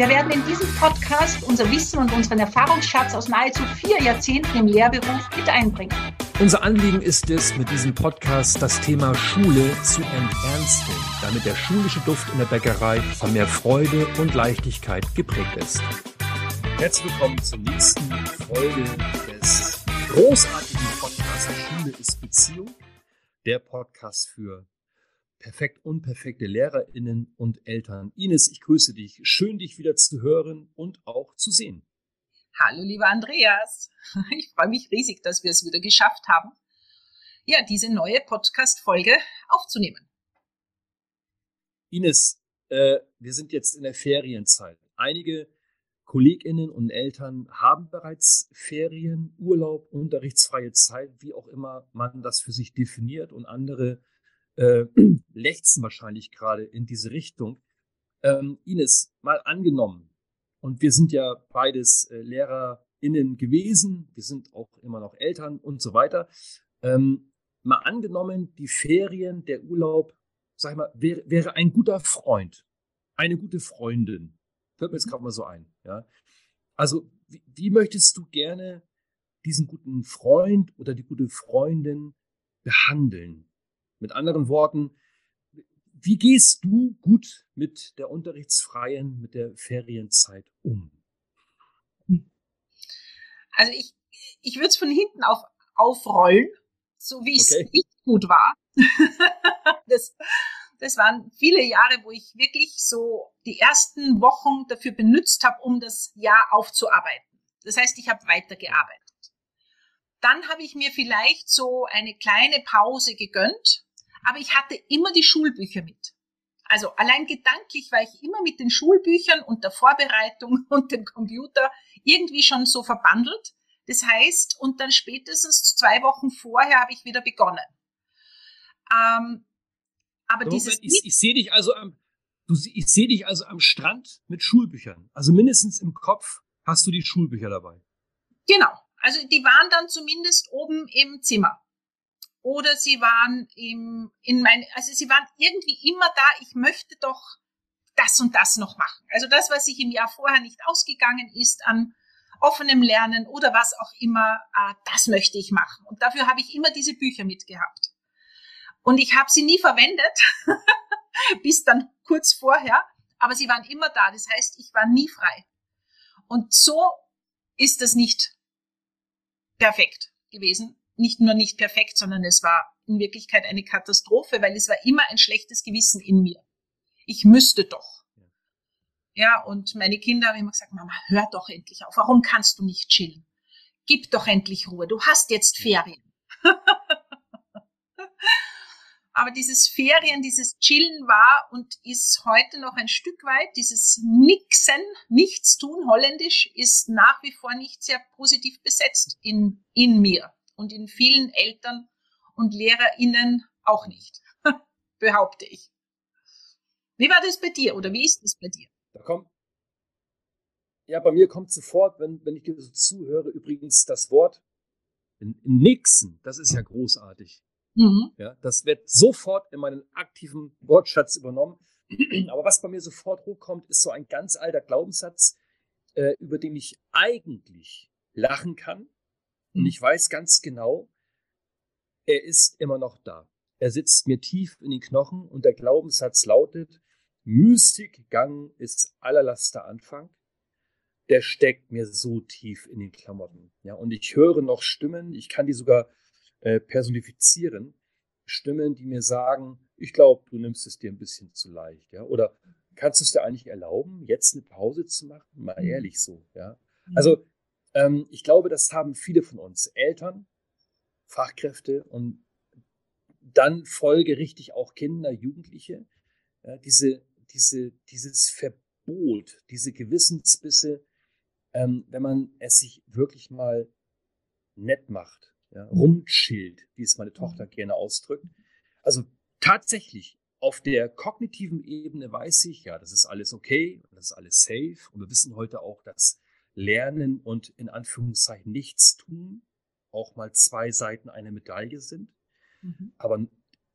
Wir werden in diesem Podcast unser Wissen und unseren Erfahrungsschatz aus nahezu vier Jahrzehnten im Lehrberuf mit einbringen. Unser Anliegen ist es, mit diesem Podcast das Thema Schule zu enternsten, damit der schulische Duft in der Bäckerei von mehr Freude und Leichtigkeit geprägt ist. Herzlich willkommen zur nächsten Folge des großartigen Podcasts Schule ist Beziehung. Der Podcast für perfekt unperfekte LehrerInnen und Eltern. Ines, ich grüße dich. Schön, dich wieder zu hören und auch zu sehen. Hallo, lieber Andreas. Ich freue mich riesig, dass wir es wieder geschafft haben, ja, diese neue Podcast-Folge aufzunehmen. Ines, äh, wir sind jetzt in der Ferienzeit. Einige KollegInnen und Eltern haben bereits Ferien, Urlaub, unterrichtsfreie Zeit, wie auch immer man das für sich definiert und andere äh, lechzen wahrscheinlich gerade in diese Richtung. Ähm, Ines, mal angenommen, und wir sind ja beides äh, LehrerInnen gewesen, wir sind auch immer noch Eltern und so weiter. Ähm, mal angenommen, die Ferien, der Urlaub, sag ich mal, wäre, wäre ein guter Freund, eine gute Freundin. Fällt mir jetzt mhm. gerade mal so ein. Ja? Also, wie, wie möchtest du gerne diesen guten Freund oder die gute Freundin behandeln? Mit anderen Worten, wie gehst du gut mit der unterrichtsfreien, mit der Ferienzeit um? Also ich, ich würde es von hinten auf, aufrollen, so wie es okay. nicht gut war. das, das waren viele Jahre, wo ich wirklich so die ersten Wochen dafür benutzt habe, um das Jahr aufzuarbeiten. Das heißt, ich habe weitergearbeitet. Dann habe ich mir vielleicht so eine kleine Pause gegönnt aber ich hatte immer die Schulbücher mit. Also allein gedanklich war ich immer mit den Schulbüchern und der Vorbereitung und dem Computer irgendwie schon so verbandelt. Das heißt, und dann spätestens zwei Wochen vorher habe ich wieder begonnen. Ähm, aber Moment, dieses ich, ich sehe dich also am, du, ich sehe dich also am Strand mit Schulbüchern. Also mindestens im Kopf hast du die Schulbücher dabei. Genau. Also die waren dann zumindest oben im Zimmer oder sie waren im, in mein, also sie waren irgendwie immer da, ich möchte doch das und das noch machen. Also das, was sich im Jahr vorher nicht ausgegangen ist an offenem Lernen oder was auch immer, ah, das möchte ich machen. Und dafür habe ich immer diese Bücher mitgehabt. Und ich habe sie nie verwendet, bis dann kurz vorher, aber sie waren immer da. Das heißt, ich war nie frei. Und so ist das nicht perfekt gewesen nicht nur nicht perfekt, sondern es war in Wirklichkeit eine Katastrophe, weil es war immer ein schlechtes Gewissen in mir. Ich müsste doch. Ja, und meine Kinder haben immer gesagt, Mama, hör doch endlich auf. Warum kannst du nicht chillen? Gib doch endlich Ruhe. Du hast jetzt Ferien. Aber dieses Ferien, dieses Chillen war und ist heute noch ein Stück weit, dieses Nixen, Nichtstun, holländisch, ist nach wie vor nicht sehr positiv besetzt in, in mir und in vielen Eltern und LehrerInnen auch nicht, behaupte ich. Wie war das bei dir oder wie ist das bei dir? Da kommt, ja, bei mir kommt sofort, wenn, wenn ich dir so zuhöre, übrigens das Wort Nixen. Das ist ja großartig. Mhm. Ja, das wird sofort in meinen aktiven Wortschatz übernommen. Aber was bei mir sofort hochkommt, ist so ein ganz alter Glaubenssatz, äh, über den ich eigentlich lachen kann, und hm. ich weiß ganz genau, er ist immer noch da. Er sitzt mir tief in den Knochen und der Glaubenssatz lautet, Mystikgang ist allerlaster Anfang. Der steckt mir so tief in den Klamotten. Ja, und ich höre noch Stimmen, ich kann die sogar äh, personifizieren. Stimmen, die mir sagen, ich glaube, du nimmst es dir ein bisschen zu leicht. Ja, oder kannst du es dir eigentlich erlauben, jetzt eine Pause zu machen? Mal Mhm. ehrlich so, ja. Mhm. Also, ähm, ich glaube, das haben viele von uns. Eltern, Fachkräfte und dann folgerichtig auch Kinder, Jugendliche. Ja, diese, diese, dieses Verbot, diese Gewissensbisse, ähm, wenn man es sich wirklich mal nett macht, ja, rumchillt, wie es meine Tochter gerne ausdrückt. Also tatsächlich, auf der kognitiven Ebene weiß ich, ja, das ist alles okay, das ist alles safe. Und wir wissen heute auch, dass Lernen und in Anführungszeichen nichts tun auch mal zwei Seiten einer Medaille sind. Mhm. Aber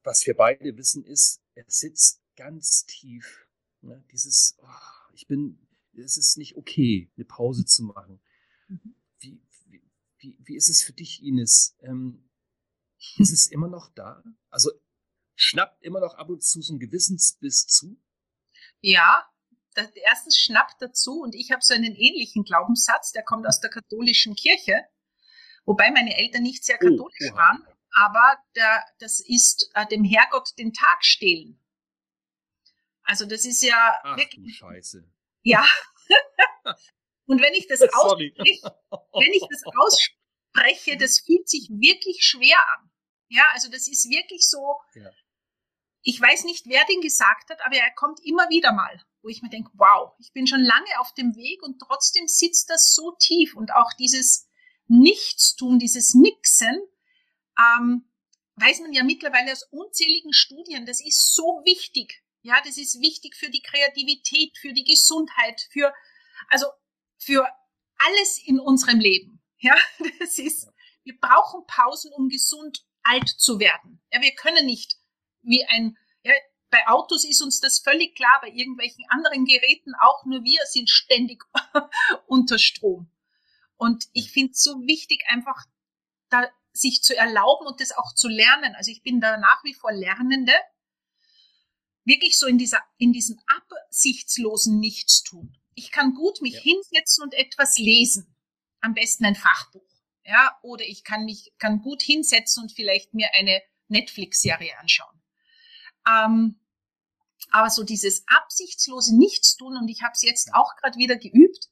was wir beide wissen ist, es sitzt ganz tief. Ne? Dieses, oh, ich bin, es ist nicht okay, eine Pause zu machen. Mhm. Wie, wie, wie, ist es für dich, Ines? Ähm, ist es immer noch da? Also schnappt immer noch ab und zu so ein Gewissensbiss zu? Ja, erstens schnappt dazu und ich habe so einen ähnlichen Glaubenssatz, der kommt aus der katholischen Kirche, wobei meine Eltern nicht sehr Oh, katholisch oha. waren, aber der, das ist äh, dem Herrgott den Tag stehlen. Also das ist ja Ach wirklich, Scheiße. ja. und wenn ich das ausspreche, wenn ich das ausspreche, das fühlt sich wirklich schwer an. Ja, also das ist wirklich so. Ja. Ich weiß nicht, wer den gesagt hat, aber er kommt immer wieder mal, wo ich mir denke, wow, ich bin schon lange auf dem Weg und trotzdem sitzt das so tief und auch dieses Nichtstun, dieses Nixen, ähm, weiß man ja mittlerweile aus unzähligen Studien, das ist so wichtig. Ja, das ist wichtig für die Kreativität, für die Gesundheit, für, also für alles in unserem Leben. Ja, das ist, wir brauchen Pausen, um gesund alt zu werden. Ja, wir können nicht wie ein, ja, bei Autos ist uns das völlig klar, bei irgendwelchen anderen Geräten auch, nur wir sind ständig unter Strom. Und ich finde es so wichtig, einfach da sich zu erlauben und das auch zu lernen. Also ich bin da nach wie vor Lernende, wirklich so in dieser, in diesem absichtslosen Nichtstun. Ich kann gut mich Ja. hinsetzen und etwas lesen. Am besten ein Fachbuch. Ja, oder ich kann mich, kann gut hinsetzen und vielleicht mir eine Netflix-Serie anschauen. Ähm, aber so dieses absichtslose Nichtstun, und ich habe es jetzt auch gerade wieder geübt,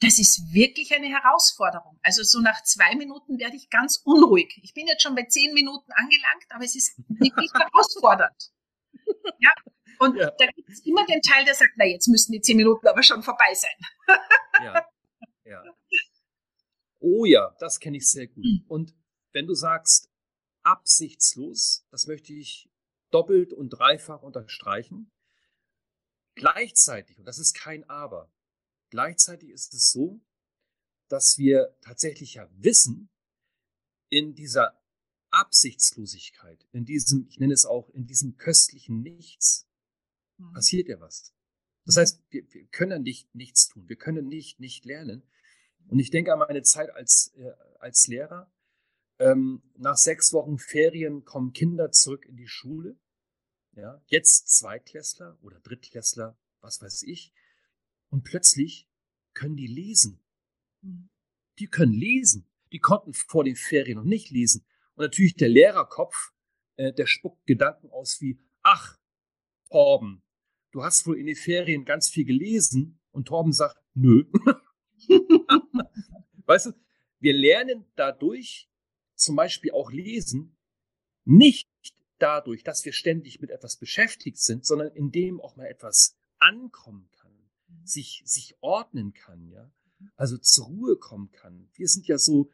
das ist wirklich eine Herausforderung. Also so nach zwei Minuten werde ich ganz unruhig. Ich bin jetzt schon bei zehn Minuten angelangt, aber es ist wirklich herausfordernd. Ja, und Ja. da gibt es immer den Teil, der sagt, na jetzt müssen die zehn Minuten aber schon vorbei sein. Ja. ja. Oh ja, das kenne ich sehr gut. Mhm. Und wenn du sagst, absichtslos, das möchte ich doppelt und dreifach unterstreichen. Gleichzeitig, und das ist kein Aber, gleichzeitig ist es so, dass wir tatsächlich ja wissen, in dieser Absichtslosigkeit, in diesem, ich nenne es auch, in diesem köstlichen Nichts, passiert ja was. Das heißt, wir, wir können nicht nichts tun, wir können nicht nicht lernen. Und ich denke an meine Zeit als, äh, als Lehrer. Ähm, nach sechs Wochen Ferien kommen Kinder zurück in die Schule. Ja, jetzt Zweitklässler oder Drittklässler, was weiß ich. Und plötzlich können die lesen. Die können lesen. Die konnten vor den Ferien noch nicht lesen. Und natürlich der Lehrerkopf, äh, der spuckt Gedanken aus wie, ach, Torben, du hast wohl in den Ferien ganz viel gelesen. Und Torben sagt, nö. weißt du, wir lernen dadurch zum Beispiel auch lesen, nicht dadurch, dass wir ständig mit etwas beschäftigt sind, sondern indem auch mal etwas ankommen kann, sich, sich ordnen kann, ja, also zur Ruhe kommen kann. Wir sind ja so,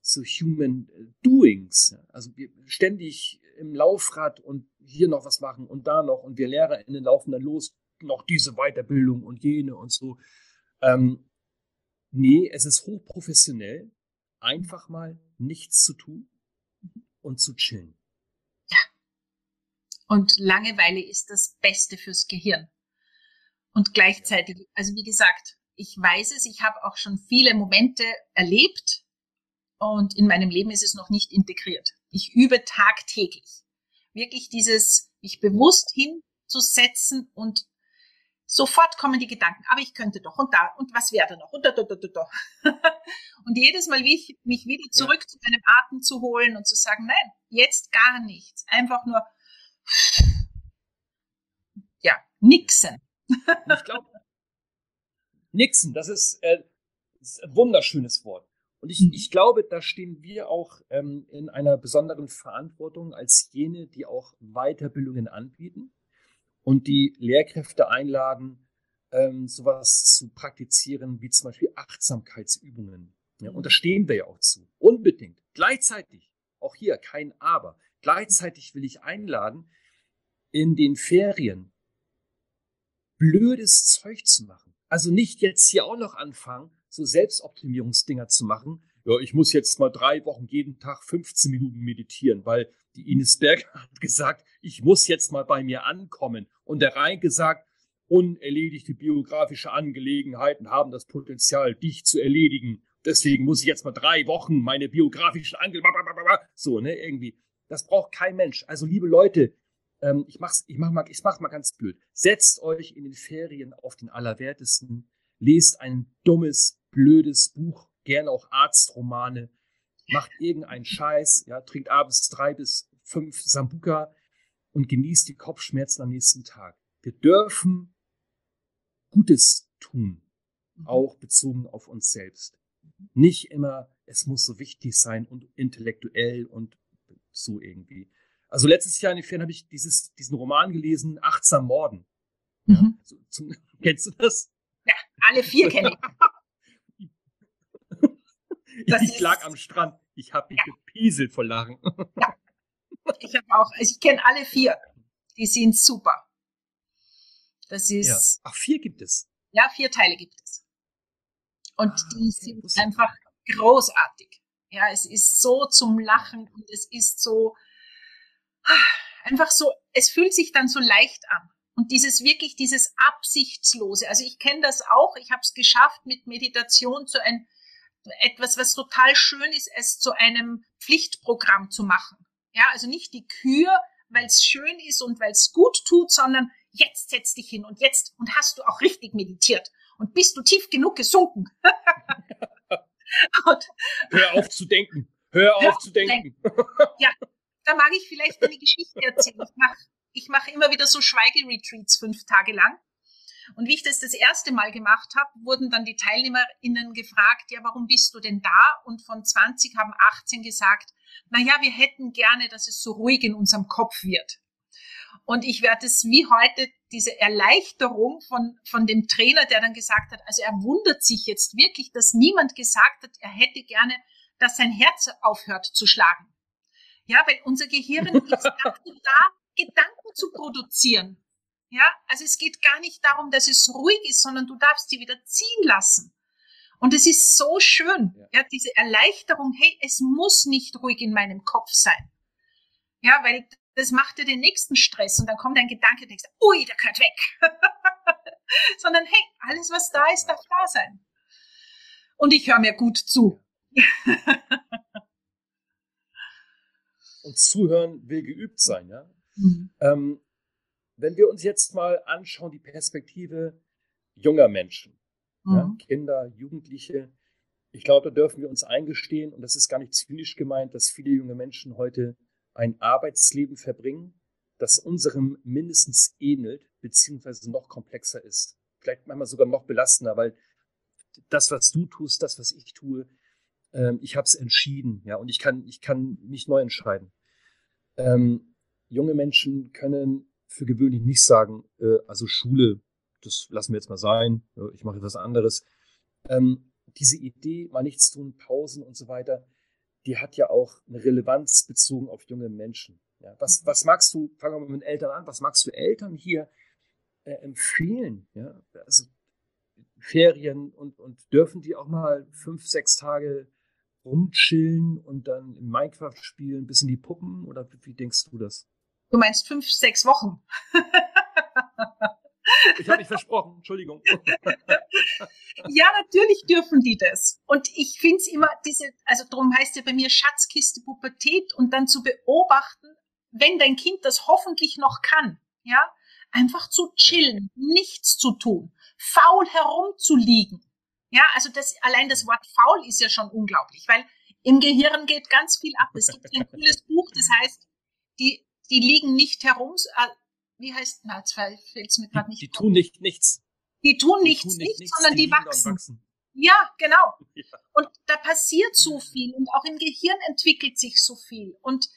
so human äh, doings, ja? also wir ständig im Laufrad und hier noch was machen und da noch und wir LehrerInnen laufen dann los, noch diese Weiterbildung und jene und so. Ähm, nee, es ist hochprofessionell, einfach mal nichts zu tun und zu chillen. Und Langeweile ist das Beste fürs Gehirn. Und gleichzeitig, also wie gesagt, ich weiß es, ich habe auch schon viele Momente erlebt und in meinem Leben ist es noch nicht integriert. Ich übe tagtäglich. Wirklich dieses, mich bewusst hinzusetzen und sofort kommen die Gedanken, aber ich könnte doch und da und was wäre da noch und da, da, da, da, da. und jedes Mal wie ich, mich wieder zurück ja. zu meinem Atem zu holen und zu sagen, nein, jetzt gar nichts. Einfach nur ja, nixen. ich glaube, Nixon, das ist, äh, das ist, ein wunderschönes Wort. Und ich, mhm. ich glaube, da stehen wir auch ähm, in einer besonderen Verantwortung als jene, die auch Weiterbildungen anbieten und die Lehrkräfte einladen, ähm, sowas zu praktizieren, wie zum Beispiel Achtsamkeitsübungen. Ja, und da stehen wir ja auch zu. Unbedingt. Gleichzeitig, auch hier kein Aber, gleichzeitig will ich einladen, in den Ferien blödes Zeug zu machen. Also nicht jetzt hier auch noch anfangen, so Selbstoptimierungsdinger zu machen. Ja, ich muss jetzt mal drei Wochen jeden Tag 15 Minuten meditieren, weil die Ines Berger hat gesagt, ich muss jetzt mal bei mir ankommen. Und der Rhein gesagt, unerledigte biografische Angelegenheiten haben das Potenzial, dich zu erledigen. Deswegen muss ich jetzt mal drei Wochen meine biografischen Angelegenheiten, so, ne, irgendwie. Das braucht kein Mensch. Also, liebe Leute, ähm, ich mach's, ich mach mal, ich mach mal ganz blöd. Setzt euch in den Ferien auf den Allerwertesten, lest ein dummes, blödes Buch, gerne auch Arztromane, macht irgendeinen Scheiß, ja, trinkt abends drei bis fünf Sambuka und genießt die Kopfschmerzen am nächsten Tag. Wir dürfen Gutes tun, mhm. auch bezogen auf uns selbst. Nicht immer, es muss so wichtig sein und intellektuell und so irgendwie. Also letztes Jahr in den Ferien habe ich dieses, diesen Roman gelesen, Achtsam Morden. Mhm. Ja, so, zum, kennst du das? Ja, alle vier kenne ich. ich lag am Strand. Ich habe mich ja. gepieselt vor Lachen. Ja. Ich habe auch, ich kenne alle vier. Die sind super. Das ist. Ja. Ach, vier gibt es. Ja, vier Teile gibt es. Und ah, die okay. sind einfach großartig. Ja, es ist so zum Lachen und es ist so einfach so, es fühlt sich dann so leicht an. Und dieses wirklich, dieses Absichtslose. Also ich kenne das auch, ich habe es geschafft, mit Meditation zu ein, etwas, was total schön ist, es zu einem Pflichtprogramm zu machen. Ja, also nicht die Kür, weil es schön ist und weil es gut tut, sondern jetzt setz dich hin und jetzt und hast du auch richtig meditiert und bist du tief genug gesunken. und, Hör auf zu denken. Hör auf, auf zu denken. denken. ja, da mag ich vielleicht eine Geschichte erzählen. Ich mache ich mach immer wieder so Schweigeretreats fünf Tage lang. Und wie ich das das erste Mal gemacht habe, wurden dann die TeilnehmerInnen gefragt, ja, warum bist du denn da? Und von 20 haben 18 gesagt, na ja, wir hätten gerne, dass es so ruhig in unserem Kopf wird. Und ich werde es wie heute diese Erleichterung von, von dem Trainer, der dann gesagt hat, also er wundert sich jetzt wirklich, dass niemand gesagt hat, er hätte gerne, dass sein Herz aufhört zu schlagen. Ja, weil unser Gehirn ist dazu da, Gedanken zu produzieren. Ja, also es geht gar nicht darum, dass es ruhig ist, sondern du darfst sie wieder ziehen lassen. Und es ist so schön, ja. ja, diese Erleichterung, hey, es muss nicht ruhig in meinem Kopf sein. Ja, weil das macht dir den nächsten Stress und dann kommt ein Gedanke und denkst, ui, der gehört weg. Sondern hey, alles, was da ist, darf da sein. Und ich höre mir gut zu. und zuhören will geübt sein, ja. Mhm. Ähm, wenn wir uns jetzt mal anschauen, die Perspektive junger Menschen, mhm. ja, Kinder, Jugendliche, ich glaube, da dürfen wir uns eingestehen, und das ist gar nicht zynisch gemeint, dass viele junge Menschen heute ein Arbeitsleben verbringen, das unserem mindestens ähnelt, beziehungsweise noch komplexer ist. Vielleicht manchmal sogar noch belastender, weil das, was du tust, das, was ich tue, ähm, ich habe es entschieden, ja, und ich kann, ich kann mich neu entscheiden. Ähm, junge Menschen können für gewöhnlich nicht sagen, äh, also Schule, das lassen wir jetzt mal sein, ich mache etwas anderes. Ähm, diese Idee, mal nichts tun, Pausen und so weiter, die hat ja auch eine Relevanz bezogen auf junge Menschen. Ja, was, mhm. was magst du, fangen wir mal mit den Eltern an, was magst du Eltern hier äh, empfehlen? Ja, also Ferien und, und dürfen die auch mal fünf, sechs Tage rumchillen und dann in Minecraft spielen, bis in die Puppen? Oder wie denkst du das? Du meinst fünf, sechs Wochen? Ich habe mich versprochen, Entschuldigung. ja, natürlich dürfen die das. Und ich finde es immer, diese, also darum heißt ja bei mir Schatzkiste Pubertät und dann zu beobachten, wenn dein Kind das hoffentlich noch kann, ja, einfach zu chillen, nichts zu tun, faul herumzuliegen. Ja, also das, allein das Wort faul ist ja schon unglaublich, weil im Gehirn geht ganz viel ab. Es gibt ein cooles Buch, das heißt, die, die liegen nicht herum, äh, wie heißt, na, jetzt fällt es mir gerade nicht. Die tun nicht nichts. Die tun nichts, die tun nicht, nichts, sondern die, die wachsen. wachsen. Ja, genau. Ja. Und da passiert so viel und auch im Gehirn entwickelt sich so viel. Und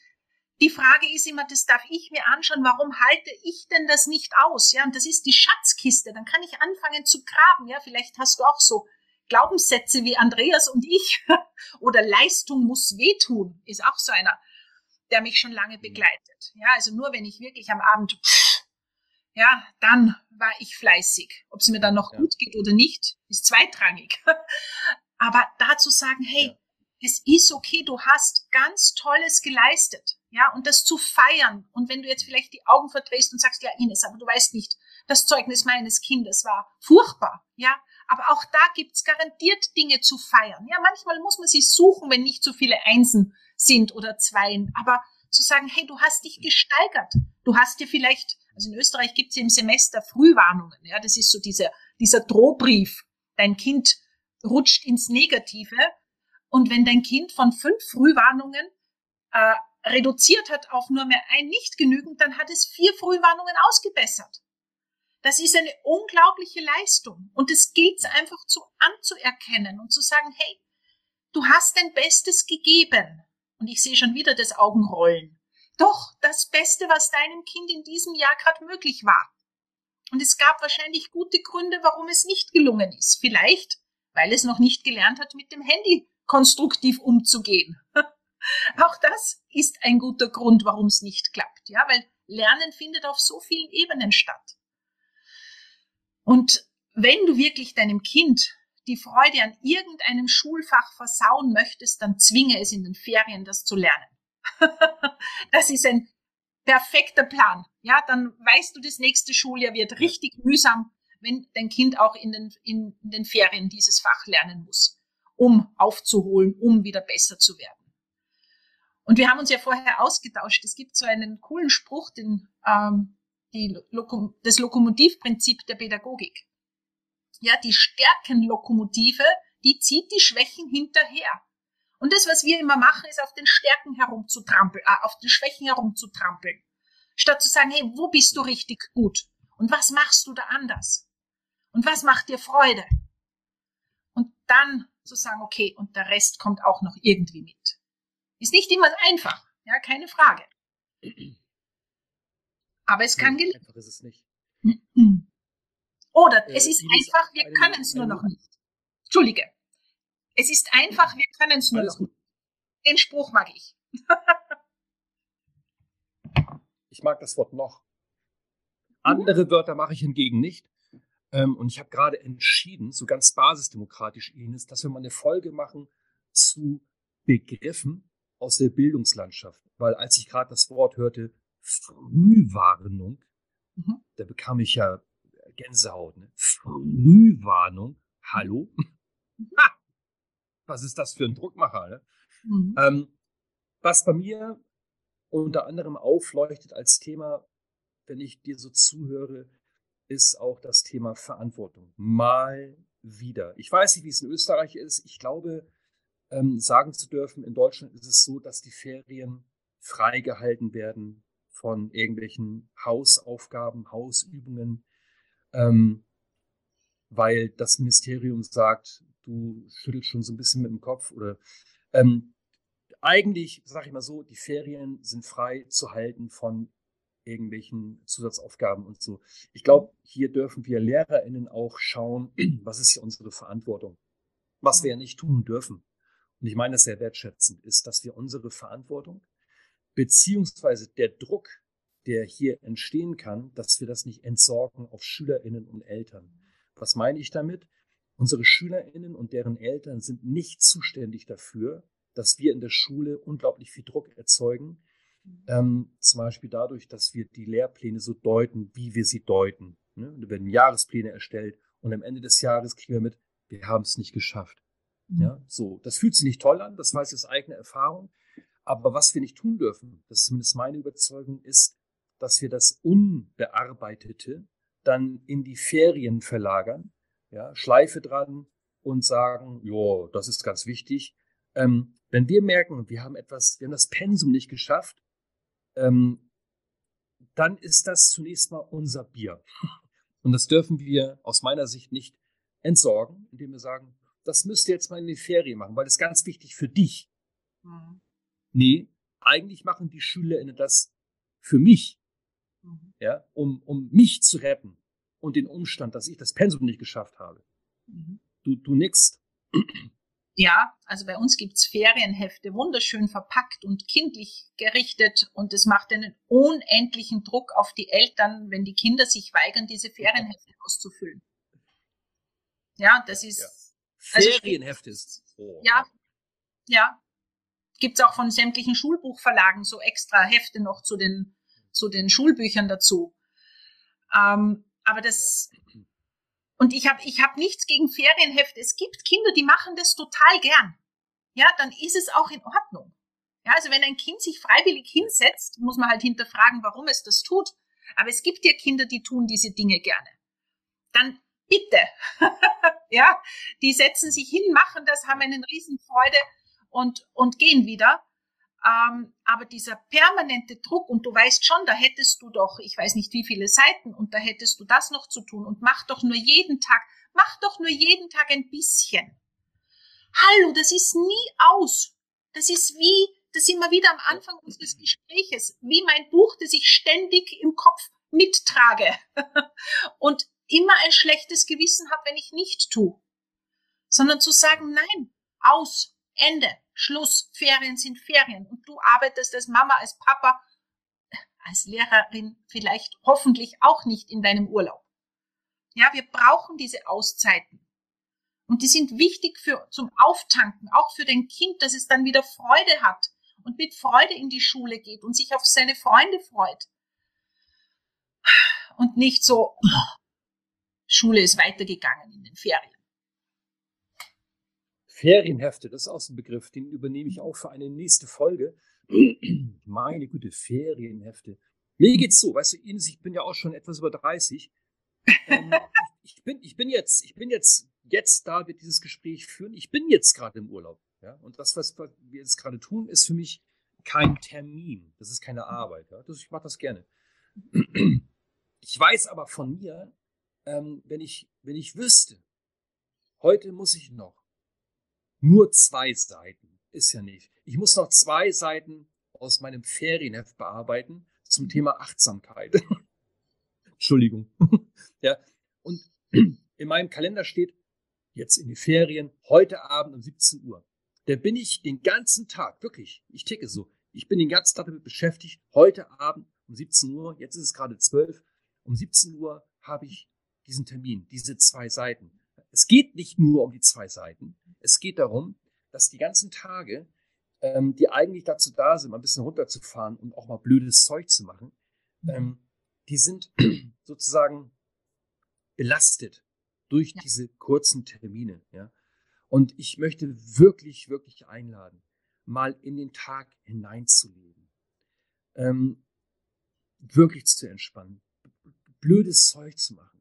die Frage ist immer, das darf ich mir anschauen, warum halte ich denn das nicht aus? Ja, und das ist die Schatzkiste. Dann kann ich anfangen zu graben. Ja, vielleicht hast du auch so Glaubenssätze wie Andreas und ich. Oder Leistung muss wehtun, ist auch so einer, der mich schon lange mhm. begleitet. Ja, also nur wenn ich wirklich am Abend, ja, dann war ich fleißig. Ob es mir dann noch ja. gut geht oder nicht, ist zweitrangig. Aber dazu sagen, hey, ja. es ist okay, du hast ganz Tolles geleistet. Ja, und das zu feiern. Und wenn du jetzt vielleicht die Augen verdrehst und sagst, ja, Ines, aber du weißt nicht, das Zeugnis meines Kindes war furchtbar. Ja, aber auch da gibt's garantiert Dinge zu feiern. Ja, manchmal muss man sie suchen, wenn nicht so viele Einsen sind oder Zweien. Aber zu sagen, hey, du hast dich gesteigert. Du hast dir vielleicht, also in Österreich gibt's im Semester Frühwarnungen. Ja, das ist so dieser, dieser Drohbrief. Dein Kind rutscht ins Negative. Und wenn dein Kind von fünf Frühwarnungen äh, reduziert hat auf nur mehr ein nicht genügend, dann hat es vier Frühwarnungen ausgebessert. Das ist eine unglaubliche Leistung. Und es gilt einfach zu anzuerkennen und zu sagen, hey, du hast dein Bestes gegeben. Und ich sehe schon wieder das Augenrollen. Doch das Beste, was deinem Kind in diesem Jahr gerade möglich war. Und es gab wahrscheinlich gute Gründe, warum es nicht gelungen ist. Vielleicht, weil es noch nicht gelernt hat, mit dem Handy konstruktiv umzugehen. Auch das ist ein guter Grund, warum es nicht klappt, ja, weil Lernen findet auf so vielen Ebenen statt. Und wenn du wirklich deinem Kind die Freude an irgendeinem Schulfach versauen möchtest, dann zwinge es in den Ferien, das zu lernen. das ist ein perfekter Plan. Ja, dann weißt du, das nächste Schuljahr wird richtig mühsam, wenn dein Kind auch in den, in den Ferien dieses Fach lernen muss, um aufzuholen, um wieder besser zu werden. Und wir haben uns ja vorher ausgetauscht. Es gibt so einen coolen Spruch, den, ähm, die Lokom das Lokomotivprinzip der Pädagogik. Ja, die Stärkenlokomotive, die zieht die Schwächen hinterher. Und das, was wir immer machen, ist auf den Stärken herumzutrampeln, äh, auf den Schwächen herumzutrampeln. Statt zu sagen, hey, wo bist du richtig gut? Und was machst du da anders? Und was macht dir Freude? Und dann zu sagen, okay, und der Rest kommt auch noch irgendwie mit. Ist nicht immer einfach, ja, keine Frage. Aber es kann gelingen. Einfach ist es nicht. Oder äh, es ist einfach, wir können es nur noch nicht. Entschuldige. Es ist einfach, wir können es nur noch nicht. Den Spruch mag ich. ich mag das Wort noch. Andere Wörter mache ich hingegen nicht. Ähm, und ich habe gerade entschieden, so ganz basisdemokratisch Ines, dass wir mal eine Folge machen zu Begriffen, aus der Bildungslandschaft. Weil als ich gerade das Wort hörte, Frühwarnung, mhm. da bekam ich ja Gänsehaut. Ne? Frühwarnung, hallo? Ha! Was ist das für ein Druckmacher? Ne? Mhm. Ähm, was bei mir unter anderem aufleuchtet als Thema, wenn ich dir so zuhöre, ist auch das Thema Verantwortung. Mal wieder. Ich weiß nicht, wie es in Österreich ist. Ich glaube, ähm, sagen zu dürfen, in Deutschland ist es so, dass die Ferien freigehalten werden von irgendwelchen Hausaufgaben, Hausübungen, ähm, weil das Ministerium sagt, du schüttelst schon so ein bisschen mit dem Kopf oder ähm, eigentlich, sage ich mal so, die Ferien sind frei zu halten von irgendwelchen Zusatzaufgaben und so. Ich glaube, hier dürfen wir LehrerInnen auch schauen, was ist hier unsere Verantwortung, was wir ja nicht tun dürfen und ich meine das sehr wertschätzend, ist, dass wir unsere Verantwortung beziehungsweise der Druck, der hier entstehen kann, dass wir das nicht entsorgen auf Schülerinnen und Eltern. Was meine ich damit? Unsere Schülerinnen und deren Eltern sind nicht zuständig dafür, dass wir in der Schule unglaublich viel Druck erzeugen. Ähm, zum Beispiel dadurch, dass wir die Lehrpläne so deuten, wie wir sie deuten. Ne? Da werden Jahrespläne erstellt und am Ende des Jahres kriegen wir mit, wir haben es nicht geschafft. Ja, mhm. so. Das fühlt sich nicht toll an, das weiß ich aus eigener Erfahrung. Aber was wir nicht tun dürfen, das ist zumindest meine Überzeugung, ist, dass wir das Unbearbeitete dann in die Ferien verlagern, ja, Schleife dran und sagen, ja, das ist ganz wichtig. Ähm, wenn wir merken, wir haben etwas, wir haben das Pensum nicht geschafft, ähm, dann ist das zunächst mal unser Bier. Und das dürfen wir aus meiner Sicht nicht entsorgen, indem wir sagen, das müsst ihr jetzt mal in die Ferien machen, weil das ist ganz wichtig für dich. Mhm. Nee, eigentlich machen die SchülerInnen das für mich. Ja, um, um mich zu retten und den Umstand, dass ich das Pensum nicht geschafft habe. Mhm. Du, du nix. Ja, also bei uns gibt's Ferienhefte, wunderschön verpackt und kindlich gerichtet und es macht einen unendlichen Druck auf die Eltern, wenn die Kinder sich weigern, diese Ferienhefte auszufüllen. Ja, das ist. Ja. Also Ferienhefte ist. Oh. Ja, ja. Gibt's auch von sämtlichen Schulbuchverlagen so extra Hefte noch zu den, zu den Schulbüchern dazu. Ähm, aber das, ja. Und ich habe ich hab nichts gegen Ferienhefte. Es gibt Kinder, die machen das total gern. Ja, dann ist es auch in Ordnung. Ja, also wenn ein Kind sich freiwillig hinsetzt, muss man halt hinterfragen, warum es das tut. Aber es gibt ja Kinder, die tun diese Dinge gerne. Dann bitte. ja, die setzen sich hin, machen das, haben eine Riesenfreude und, und gehen wieder. Ähm, aber dieser permanente Druck, und du weißt schon, da hättest du doch, ich weiß nicht wie viele Seiten, und da hättest du das noch zu tun, und mach doch nur jeden Tag, mach doch nur jeden Tag ein bisschen. Hallo, das ist nie aus. Das ist wie, das wir wieder am Anfang unseres Gespräches, wie mein Buch, das ich ständig im Kopf mittrage und immer ein schlechtes Gewissen habe, wenn ich nicht tue. Sondern zu sagen, nein, aus, Ende. Schluss, Ferien sind Ferien. Und du arbeitest als Mama, als Papa, als Lehrerin vielleicht hoffentlich auch nicht in deinem Urlaub. Ja, wir brauchen diese Auszeiten. Und die sind wichtig für, zum Auftanken, auch für dein Kind, dass es dann wieder Freude hat und mit Freude in die Schule geht und sich auf seine Freunde freut. Und nicht so, Schule ist weitergegangen in den Ferien. Ferienhefte, das ist auch so ein Begriff, den übernehme ich auch für eine nächste Folge. Meine gute Ferienhefte. Mir geht's so, weißt du, Ines, ich bin ja auch schon etwas über 30. Ähm, ich, bin, ich bin jetzt, ich bin jetzt, jetzt da wir dieses Gespräch führen. Ich bin jetzt gerade im Urlaub. Ja? Und das, was wir jetzt gerade tun, ist für mich kein Termin. Das ist keine Arbeit. Ja? Das, ich mache das gerne. Ich weiß aber von mir, ähm, wenn, ich, wenn ich wüsste, heute muss ich noch nur zwei Seiten. Ist ja nicht. Ich muss noch zwei Seiten aus meinem Ferienheft bearbeiten zum Thema Achtsamkeit. Entschuldigung. ja. Und in meinem Kalender steht jetzt in die Ferien, heute Abend um 17 Uhr. Da bin ich den ganzen Tag, wirklich, ich ticke so, ich bin den ganzen Tag damit beschäftigt, heute Abend um 17 Uhr, jetzt ist es gerade 12, um 17 Uhr habe ich diesen Termin, diese zwei Seiten. Es geht nicht nur um die zwei Seiten. Es geht darum, dass die ganzen Tage, ähm, die eigentlich dazu da sind, mal ein bisschen runterzufahren und auch mal blödes Zeug zu machen, ähm, die sind sozusagen belastet durch ja. diese kurzen Termine. Ja? Und ich möchte wirklich, wirklich einladen, mal in den Tag hineinzuleben, ähm, wirklich zu entspannen, blödes Zeug zu machen?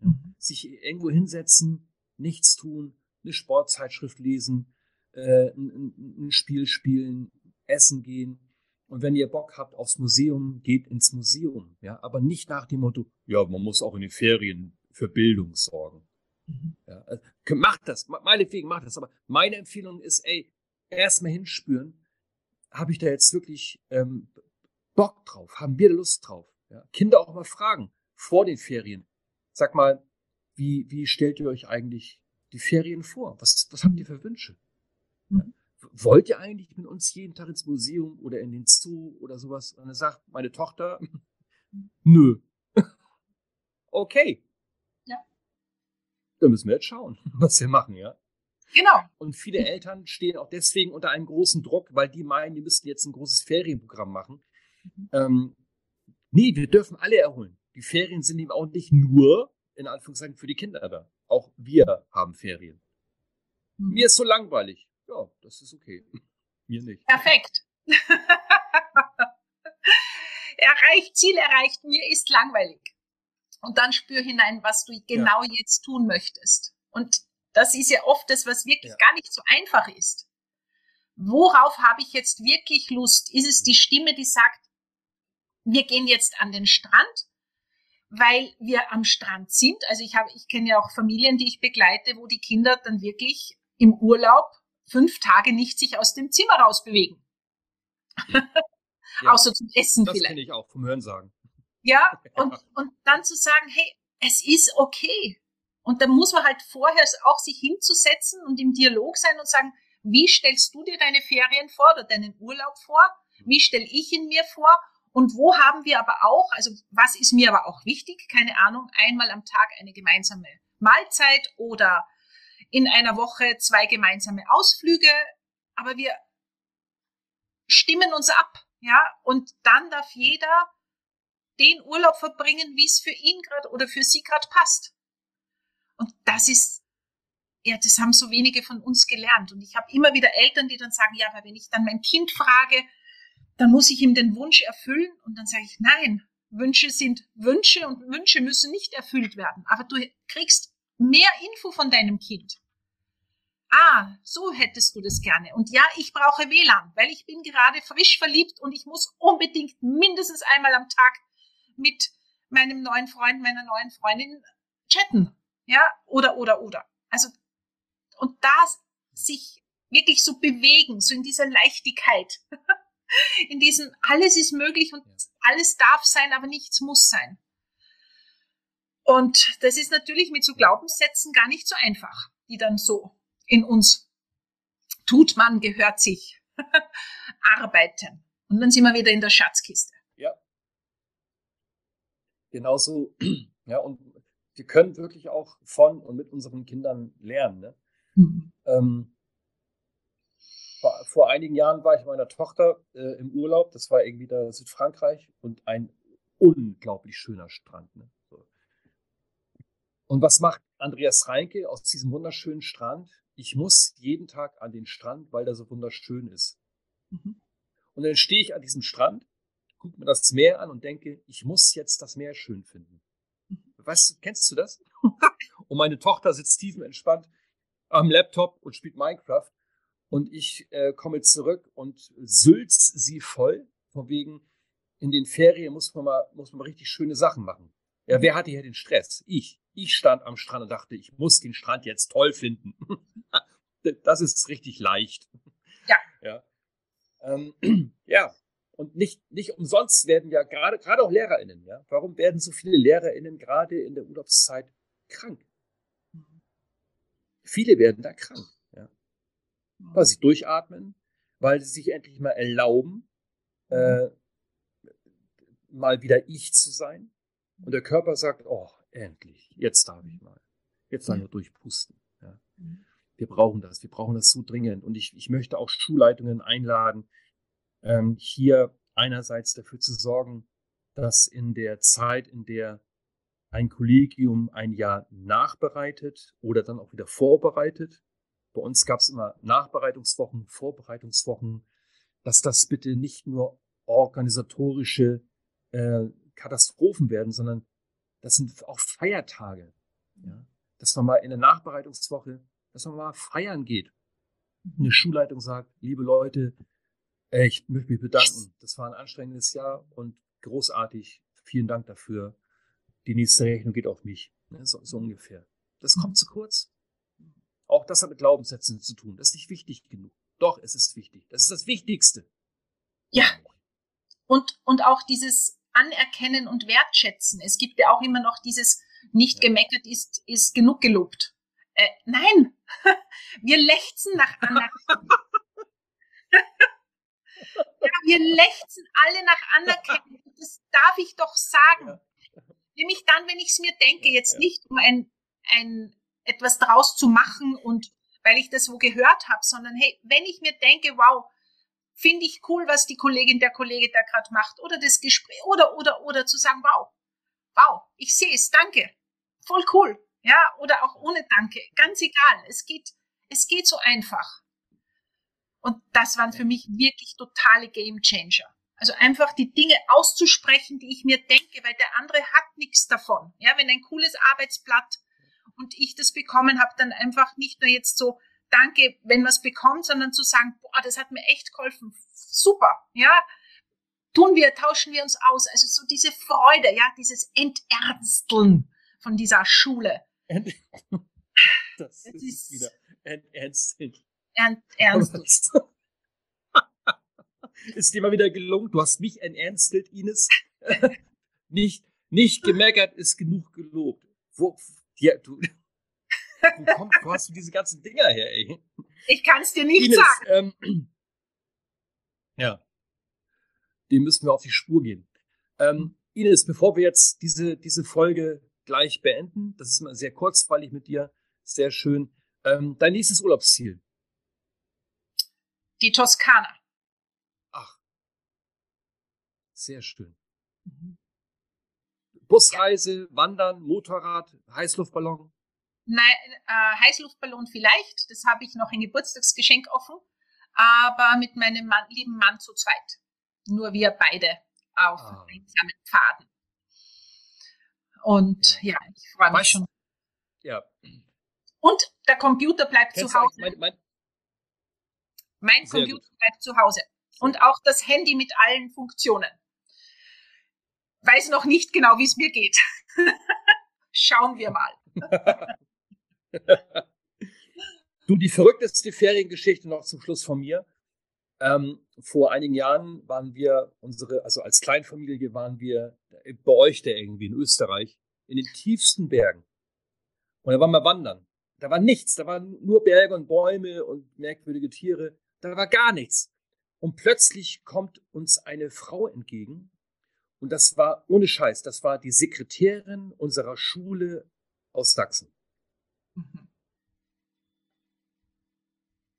Mhm. sich irgendwo hinsetzen, nichts tun, eine Sportzeitschrift lesen, äh, ein, ein Spiel spielen, essen gehen. Und wenn ihr Bock habt aufs Museum, geht ins Museum. Ja, aber nicht nach dem Motto, ja, man muss auch in den Ferien für Bildung sorgen. Mhm. Ja, also, macht das, meinetwegen macht das. Aber meine Empfehlung ist, ey, erstmal hinspüren, habe ich da jetzt wirklich ähm, Bock drauf? Haben wir Lust drauf? Ja, Kinder auch mal fragen vor den Ferien. Sag mal, wie, wie stellt ihr euch eigentlich die Ferien vor? Was, was habt ihr für Wünsche? Mhm. Wollt ihr eigentlich mit uns jeden Tag ins Museum oder in den Zoo oder sowas? Und dann sagt meine Tochter, nö. okay. Ja. Dann müssen wir jetzt schauen, was wir machen, ja. Genau. Und viele Eltern stehen auch deswegen unter einem großen Druck, weil die meinen, die müssten jetzt ein großes Ferienprogramm machen. Mhm. Ähm, nee, wir dürfen alle erholen. Die Ferien sind eben auch nicht nur in Anführungszeichen für die Kinder da. Auch wir haben Ferien. Hm. Mir ist so langweilig. Ja, das ist okay. Mir nicht. Perfekt. erreicht, Ziel erreicht, mir ist langweilig. Und dann spür hinein, was du genau ja. jetzt tun möchtest. Und das ist ja oft das, was wirklich ja. gar nicht so einfach ist. Worauf habe ich jetzt wirklich Lust? Ist es die Stimme, die sagt, wir gehen jetzt an den Strand, weil wir am Strand sind. Also ich habe, ich kenne ja auch Familien, die ich begleite, wo die Kinder dann wirklich im Urlaub fünf Tage nicht sich aus dem Zimmer rausbewegen. Ja. Außer zum Essen das vielleicht. Das kenne ich auch vom Hörensagen. Ja, und, und dann zu sagen, hey, es ist okay. Und dann muss man halt vorher auch sich hinzusetzen und im Dialog sein und sagen, wie stellst du dir deine Ferien vor oder deinen Urlaub vor? Wie stelle ich ihn mir vor? Und wo haben wir aber auch, also was ist mir aber auch wichtig, keine Ahnung, einmal am Tag eine gemeinsame Mahlzeit oder in einer Woche zwei gemeinsame Ausflüge, aber wir stimmen uns ab, ja, und dann darf jeder den Urlaub verbringen, wie es für ihn gerade oder für sie gerade passt. Und das ist, ja, das haben so wenige von uns gelernt. Und ich habe immer wieder Eltern, die dann sagen, ja, aber wenn ich dann mein Kind frage, dann muss ich ihm den Wunsch erfüllen. Und dann sage ich, nein, Wünsche sind Wünsche und Wünsche müssen nicht erfüllt werden. Aber du kriegst mehr Info von deinem Kind. Ah, so hättest du das gerne. Und ja, ich brauche WLAN, weil ich bin gerade frisch verliebt und ich muss unbedingt mindestens einmal am Tag mit meinem neuen Freund, meiner neuen Freundin chatten. Ja, oder, oder, oder. Also, und da sich wirklich so bewegen, so in dieser Leichtigkeit. in diesem alles ist möglich und alles darf sein, aber nichts muss sein. Und das ist natürlich mit so Glaubenssätzen gar nicht so einfach, die dann so in uns tut man, gehört sich arbeiten. Und dann sind wir wieder in der Schatzkiste. Ja. Genauso, ja, und wir können wirklich auch von und mit unseren Kindern lernen. Ne? Mhm. Ähm, vor, einigen Jahren war ich mit meiner Tochter äh, im Urlaub, das war irgendwie da Südfrankreich und ein unglaublich schöner Strand. Ne? So. Und was macht Andreas Reinke aus diesem wunderschönen Strand? Ich muss jeden Tag an den Strand, weil der so wunderschön ist. Mhm. Und dann stehe ich an diesem Strand, gucke mir das Meer an und denke, ich muss jetzt das Meer schön finden. Mhm. Weißt kennst du das? und meine Tochter sitzt tiefenentspannt am Laptop und spielt Minecraft und ich äh, komme zurück und sülz sie voll, von wegen, in den Ferien muss man mal, muss man mal richtig schöne Sachen machen. Ja, wer hatte hier den Stress? Ich. Ich stand am Strand und dachte, ich muss den Strand jetzt toll finden. das ist richtig leicht. Ja. Ja. Ähm, ja. Und nicht, nicht umsonst werden ja gerade, gerade auch LehrerInnen, ja. Warum werden so viele LehrerInnen gerade in der Urlaubszeit krank? Viele werden da krank weil sie durchatmen, weil sie sich endlich mal erlauben, mhm. äh, mal wieder ich zu sein. Und der Körper sagt, oh, endlich, jetzt darf ich mal. Jetzt darf ich nur durchpusten. Ja. Mhm. Wir brauchen das, wir brauchen das so dringend. Und ich, ich möchte auch Schulleitungen einladen, ähm, hier einerseits dafür zu sorgen, dass in der Zeit, in der ein Kollegium ein Jahr nachbereitet oder dann auch wieder vorbereitet, bei uns gab es immer Nachbereitungswochen, Vorbereitungswochen, dass das bitte nicht nur organisatorische äh, Katastrophen werden, sondern das sind auch Feiertage. Ja? Dass man mal in der Nachbereitungswoche, dass man mal feiern geht. Eine Schulleitung sagt, liebe Leute, ich möchte mich bedanken. Das war ein anstrengendes Jahr und großartig. Vielen Dank dafür. Die nächste Rechnung geht auf mich. Ne? So, so ungefähr. Das kommt zu kurz. Das hat mit Glaubenssätzen zu tun. Das ist nicht wichtig genug. Doch, es ist wichtig. Das ist das Wichtigste. Ja. Und, und auch dieses Anerkennen und Wertschätzen. Es gibt ja auch immer noch dieses nicht gemeckert ist, ist genug gelobt. Äh, nein, wir lechzen nach Anerkennung. ja, wir lechzen alle nach Anerkennung. Das darf ich doch sagen. Nämlich dann, wenn ich es mir denke, jetzt nicht um ein, ein etwas draus zu machen und weil ich das wo gehört habe, sondern hey, wenn ich mir denke, wow, finde ich cool, was die Kollegin, der Kollege da gerade macht oder das Gespräch oder oder oder zu sagen, wow, wow, ich sehe es, danke, voll cool, ja oder auch ohne Danke, ganz egal, es geht, es geht so einfach. Und das waren für mich wirklich totale Game Changer. Also einfach die Dinge auszusprechen, die ich mir denke, weil der andere hat nichts davon. Ja, wenn ein cooles Arbeitsblatt und ich das bekommen habe, dann einfach nicht nur jetzt so, danke, wenn man es bekommt, sondern zu sagen, boah, das hat mir echt geholfen, super, ja. tun wir, tauschen wir uns aus. Also so diese Freude, ja, dieses Enternsteln von dieser Schule. Das, das ist, ist wieder enternsteln. Enternsteln. ist dir mal wieder gelungen. Du hast mich enternstet, Ines. nicht, nicht gemeckert ist genug gelobt. Wo, ja, du, wo, kommt, wo hast du diese ganzen Dinger her, ey? Ich kann es dir nicht Ines, sagen. Ähm, ja. Dem müssen wir auf die Spur gehen. Ähm, Ines, bevor wir jetzt diese, diese Folge gleich beenden, das ist mal sehr kurzweilig mit dir, sehr schön. Ähm, dein nächstes Urlaubsziel? Die Toskana. Ach. Sehr schön. Mhm. Busreise. Wandern, Motorrad, Heißluftballon? Nein, äh, Heißluftballon vielleicht. Das habe ich noch ein Geburtstagsgeschenk offen. Aber mit meinem Mann, lieben Mann zu zweit. Nur wir beide auf ah. einsamen Pfaden. Und ja, ja ich freue mich schon. Ja. Und der Computer bleibt Kennst zu Hause. Mein, mein, mein Computer gut. bleibt zu Hause. Und auch das Handy mit allen Funktionen. Weiß noch nicht genau, wie es mir geht. Schauen wir mal. du, die verrückteste Feriengeschichte noch zum Schluss von mir. Ähm, vor einigen Jahren waren wir, unsere, also als Kleinfamilie waren wir bei euch da irgendwie in Österreich, in den tiefsten Bergen. Und da waren wir wandern. Da war nichts, da waren nur Berge und Bäume und merkwürdige Tiere. Da war gar nichts. Und plötzlich kommt uns eine Frau entgegen. Und das war ohne Scheiß, das war die Sekretärin unserer Schule aus Sachsen. Mhm.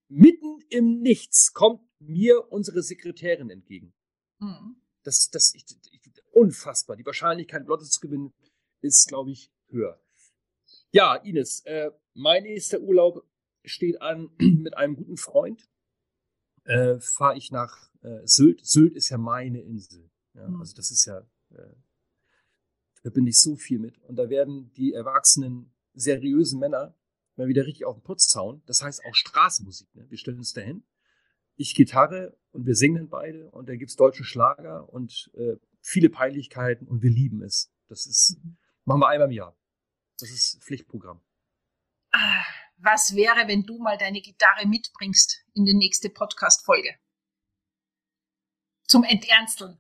Mitten im Nichts kommt mir unsere Sekretärin entgegen. Mhm. Das, das, ich, ich, unfassbar. Die Wahrscheinlichkeit, Lotte zu gewinnen, ist, glaube ich, höher. Ja, Ines, äh, mein nächster Urlaub steht an mit einem guten Freund. Äh, Fahre ich nach äh, Sylt. Sylt ist ja meine Insel. Ja, mhm. Also das ist ja, äh, da bin ich so viel mit. Und da werden die erwachsenen, seriösen Männer mal wieder richtig auf den Putz hauen. Das heißt auch Straßenmusik. Ne? Wir stellen uns dahin ich Gitarre und wir singen beide und da gibt es deutsche Schlager und äh, viele Peinlichkeiten und wir lieben es. Das ist, mhm. machen wir einmal im Jahr. Das ist Pflichtprogramm. Ah, was wäre, wenn du mal deine Gitarre mitbringst in die nächste Podcast-Folge? Zum Enternsteln.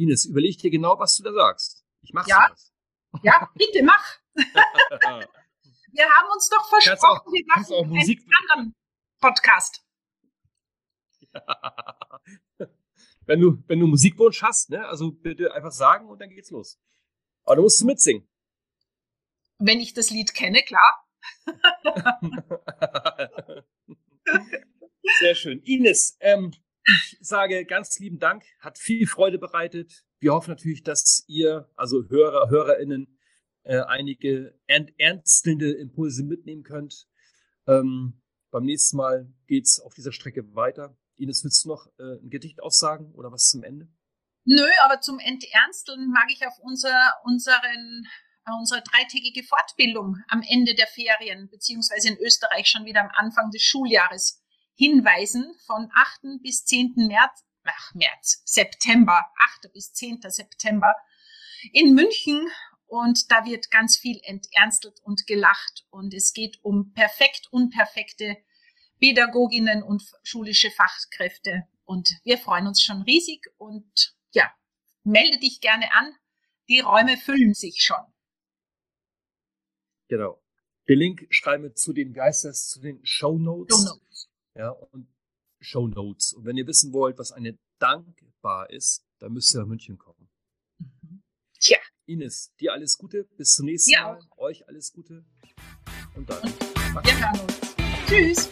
Ines, überleg dir genau, was du da sagst. Ich mach's ja? sowas. Ja, bitte mach. Wir haben uns doch versprochen, auch, wir machen auch Musik einen anderen Podcast. Ja. Wenn du, wenn du Musikwunsch hast, ne, also bitte einfach sagen und dann geht's los. Aber du musst mitsingen. Wenn ich das Lied kenne, klar. Sehr schön. Ines, ähm, ich sage ganz lieben Dank, hat viel Freude bereitet. Wir hoffen natürlich, dass ihr, also Hörer, HörerInnen, äh, einige ernstelnde Impulse mitnehmen könnt. Ähm, beim nächsten Mal geht es auf dieser Strecke weiter. Ines, willst du noch äh, ein Gedicht aussagen oder was zum Ende? Nö, aber zum Enternsteln mag ich auf unser, unseren, äh, unsere dreitägige Fortbildung am Ende der Ferien, beziehungsweise in Österreich schon wieder am Anfang des Schuljahres hinweisen, von 8. bis 10. März, ach, März, September, 8. bis 10. September in München und da wird ganz viel enternstet und gelacht und es geht um perfekt unperfekte Pädagoginnen und schulische Fachkräfte. Und wir freuen uns schon riesig und ja, melde dich gerne an. Die Räume füllen sich schon. Genau. Den Link schreiben wir zu den Geisters, zu den Show Notes. Show Notes. Ja, und Show Notes. Und wenn ihr wissen wollt, was eine Dankbar ist, dann müsst ihr nach München kommen. Mhm. Tja. Ines, dir alles Gute. Bis zum nächsten ja. Mal. Euch alles Gute. Und dann. Und wir hören uns. Tschüss.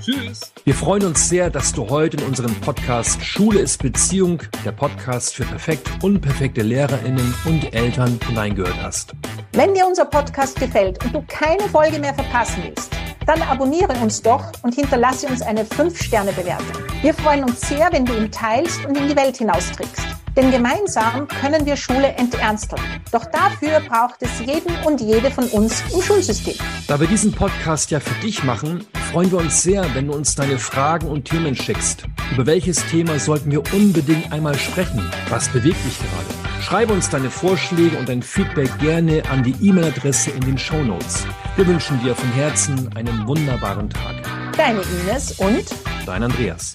Tschüss. Wir freuen uns sehr, dass du heute in unserem Podcast Schule ist Beziehung, der Podcast für perfekt unperfekte LehrerInnen und Eltern hineingehört hast. Wenn dir unser Podcast gefällt und du keine Folge mehr verpassen willst, dann abonniere uns doch und hinterlasse uns eine 5-Sterne-Bewertung. Wir freuen uns sehr, wenn du ihn teilst und in die Welt hinausträgst. Denn gemeinsam können wir Schule enternsteln. Doch dafür braucht es jeden und jede von uns im Schulsystem. Da wir diesen Podcast ja für dich machen, freuen wir uns sehr, wenn du uns deine Fragen und Themen schickst. Über welches Thema sollten wir unbedingt einmal sprechen? Was bewegt dich gerade? Schreibe uns deine Vorschläge und dein Feedback gerne an die E-Mail-Adresse in den Show Notes. Wir wünschen dir von Herzen einen wunderbaren Tag. Deine Ines und dein Andreas.